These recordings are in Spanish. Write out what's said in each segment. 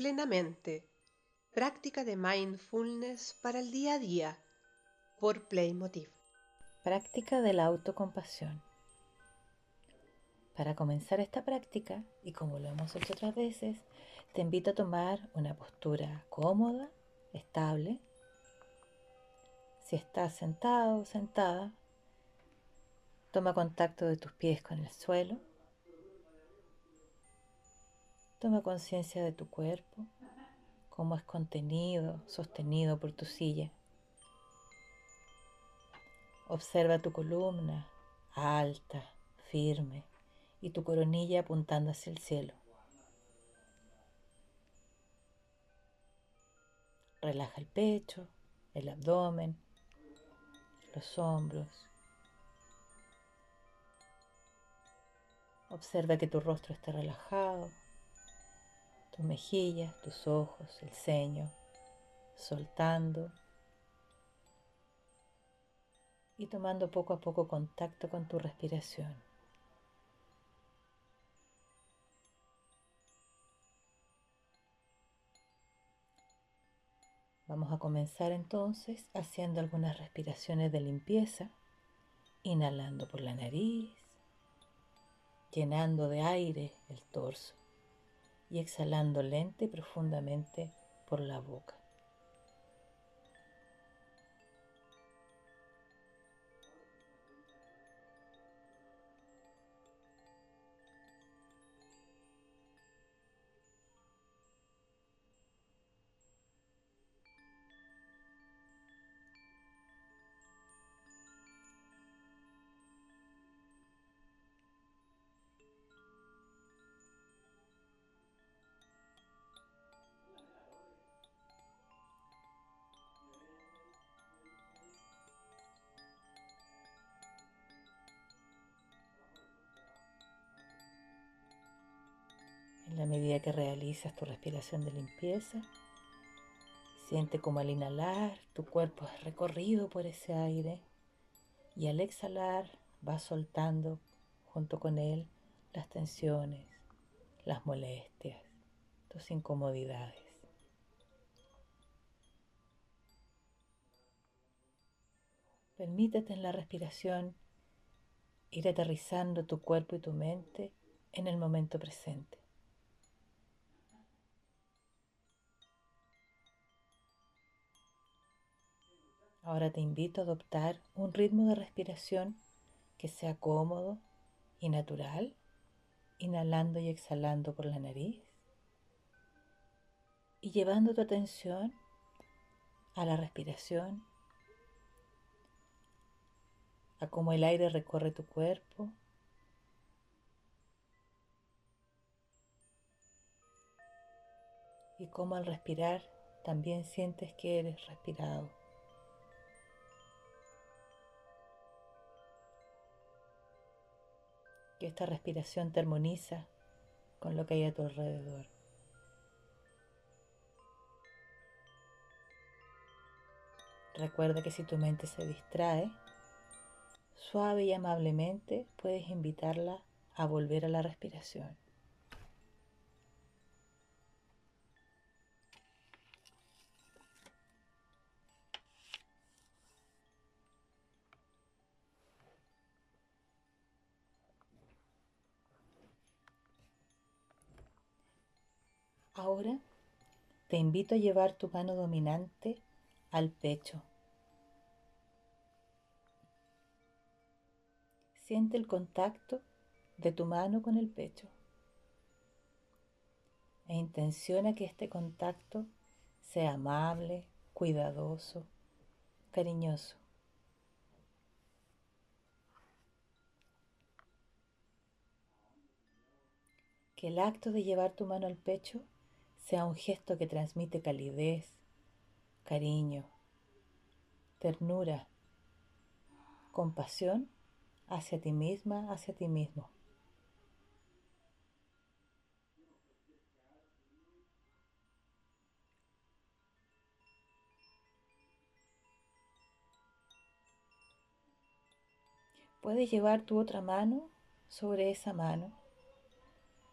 plenamente. Práctica de mindfulness para el día a día por Playmotiv. Práctica de la autocompasión. Para comenzar esta práctica, y como lo hemos hecho otras veces, te invito a tomar una postura cómoda, estable. Si estás sentado o sentada, toma contacto de tus pies con el suelo. Toma conciencia de tu cuerpo, cómo es contenido, sostenido por tu silla. Observa tu columna alta, firme y tu coronilla apuntando hacia el cielo. Relaja el pecho, el abdomen, los hombros. Observa que tu rostro está relajado, tus mejillas, tus ojos, el ceño, soltando y tomando poco a poco contacto con tu respiración. Vamos a comenzar entonces haciendo algunas respiraciones de limpieza, inhalando por la nariz, llenando de aire el torso y exhalando lenta y profundamente por la boca. La medida que realizas tu respiración de limpieza, siente como al inhalar tu cuerpo es recorrido por ese aire y al exhalar vas soltando junto con él las tensiones, las molestias, tus incomodidades. Permítete en la respiración ir aterrizando tu cuerpo y tu mente en el momento presente. Ahora te invito a adoptar un ritmo de respiración que sea cómodo y natural, inhalando y exhalando por la nariz y llevando tu atención a la respiración, a cómo el aire recorre tu cuerpo. Y cómo al respirar también sientes que eres respirado. Que esta respiración te armoniza con lo que hay a tu alrededor. Recuerda que si tu mente se distrae, suave y amablemente puedes invitarla a volver a la respiración. Ahora te invito a llevar tu mano dominante al pecho. Siente el contacto de tu mano con el pecho e intenciona que este contacto sea amable, cuidadoso, cariñoso. Que el acto de llevar tu mano al pecho sea un gesto que transmite calidez, cariño, ternura, compasión hacia ti misma, hacia ti mismo. Puedes llevar tu otra mano sobre esa mano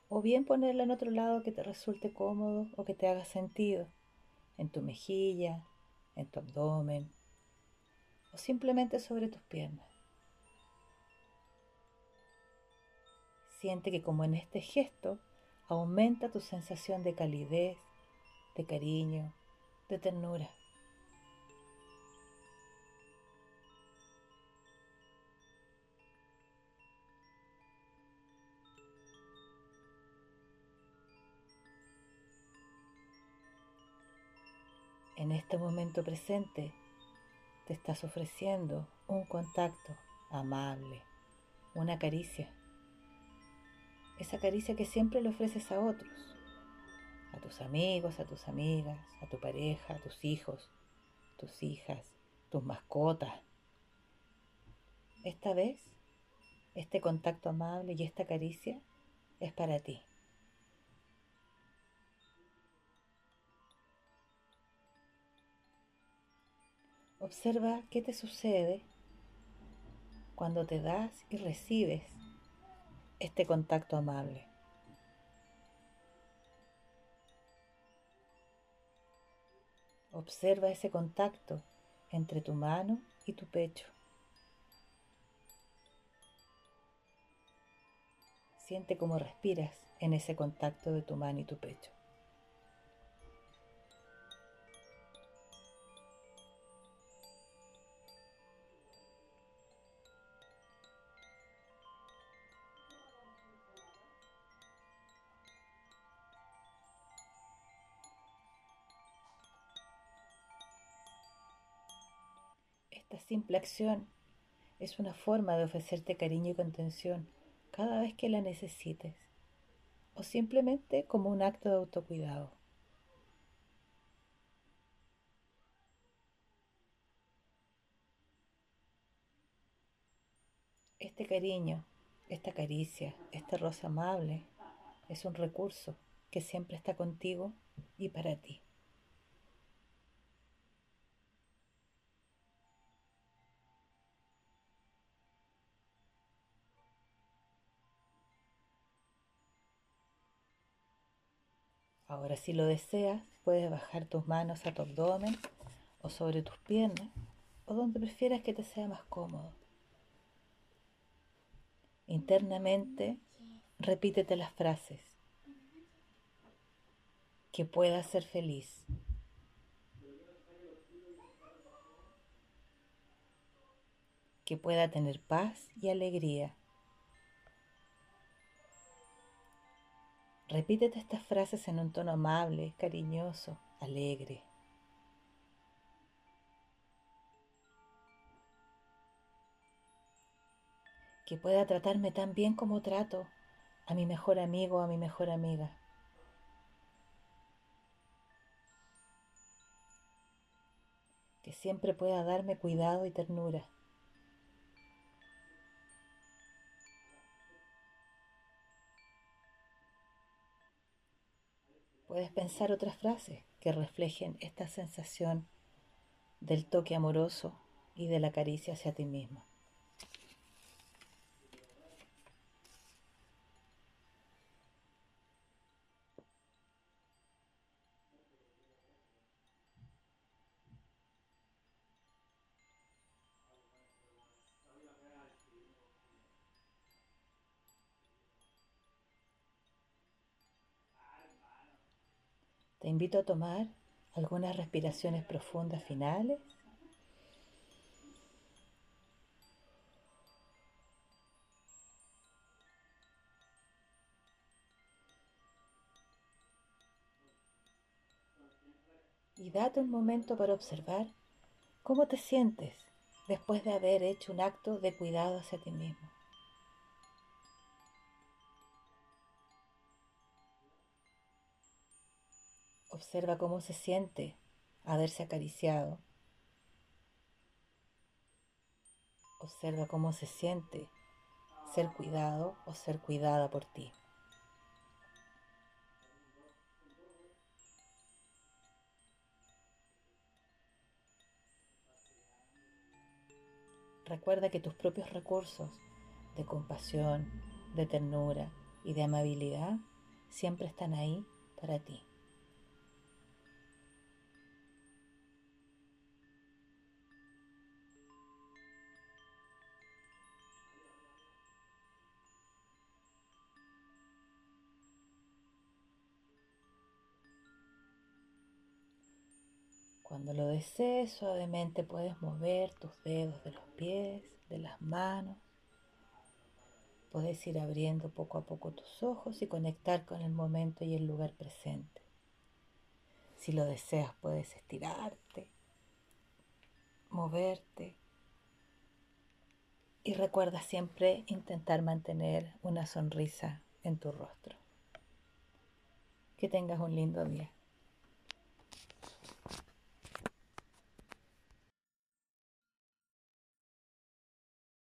o bien ponerla en otro lado que te resulte cómodo o que te haga sentido, en tu mejilla, en tu abdomen o simplemente sobre tus piernas. Siente que como en este gesto aumenta tu sensación de calidez, de cariño, de ternura. En este momento presente te estás ofreciendo un contacto amable, una caricia. Esa caricia que siempre le ofreces a otros, a tus amigos, a tus amigas, a tu pareja, a tus hijos, tus hijas, tus mascotas. Esta vez, este contacto amable y esta caricia es para ti. Observa qué te sucede cuando te das y recibes este contacto amable. Observa ese contacto entre tu mano y tu pecho. Siente cómo respiras en ese contacto de tu mano y tu pecho. Esta simple acción es una forma de ofrecerte cariño y contención cada vez que la necesites o simplemente como un acto de autocuidado. Este cariño, esta caricia, este rosa amable es un recurso que siempre está contigo y para ti. Ahora si lo deseas, puedes bajar tus manos a tu abdomen o sobre tus piernas o donde prefieras que te sea más cómodo. Internamente, repítete las frases. Que pueda ser feliz. Que pueda tener paz y alegría. Repítete estas frases en un tono amable, cariñoso, alegre. Que pueda tratarme tan bien como trato a mi mejor amigo o a mi mejor amiga. Que siempre pueda darme cuidado y ternura. Puedes pensar otras frases que reflejen esta sensación del toque amoroso y de la caricia hacia ti mismo. Te invito a tomar algunas respiraciones profundas finales. Y date un momento para observar cómo te sientes después de haber hecho un acto de cuidado hacia ti mismo. Observa cómo se siente haberse acariciado. Observa cómo se siente ser cuidado o ser cuidada por ti. Recuerda que tus propios recursos de compasión, de ternura y de amabilidad siempre están ahí para ti. Cuando lo desees, suavemente puedes mover tus dedos de los pies, de las manos. Puedes ir abriendo poco a poco tus ojos y conectar con el momento y el lugar presente. Si lo deseas, puedes estirarte, moverte. Y recuerda siempre intentar mantener una sonrisa en tu rostro. Que tengas un lindo día.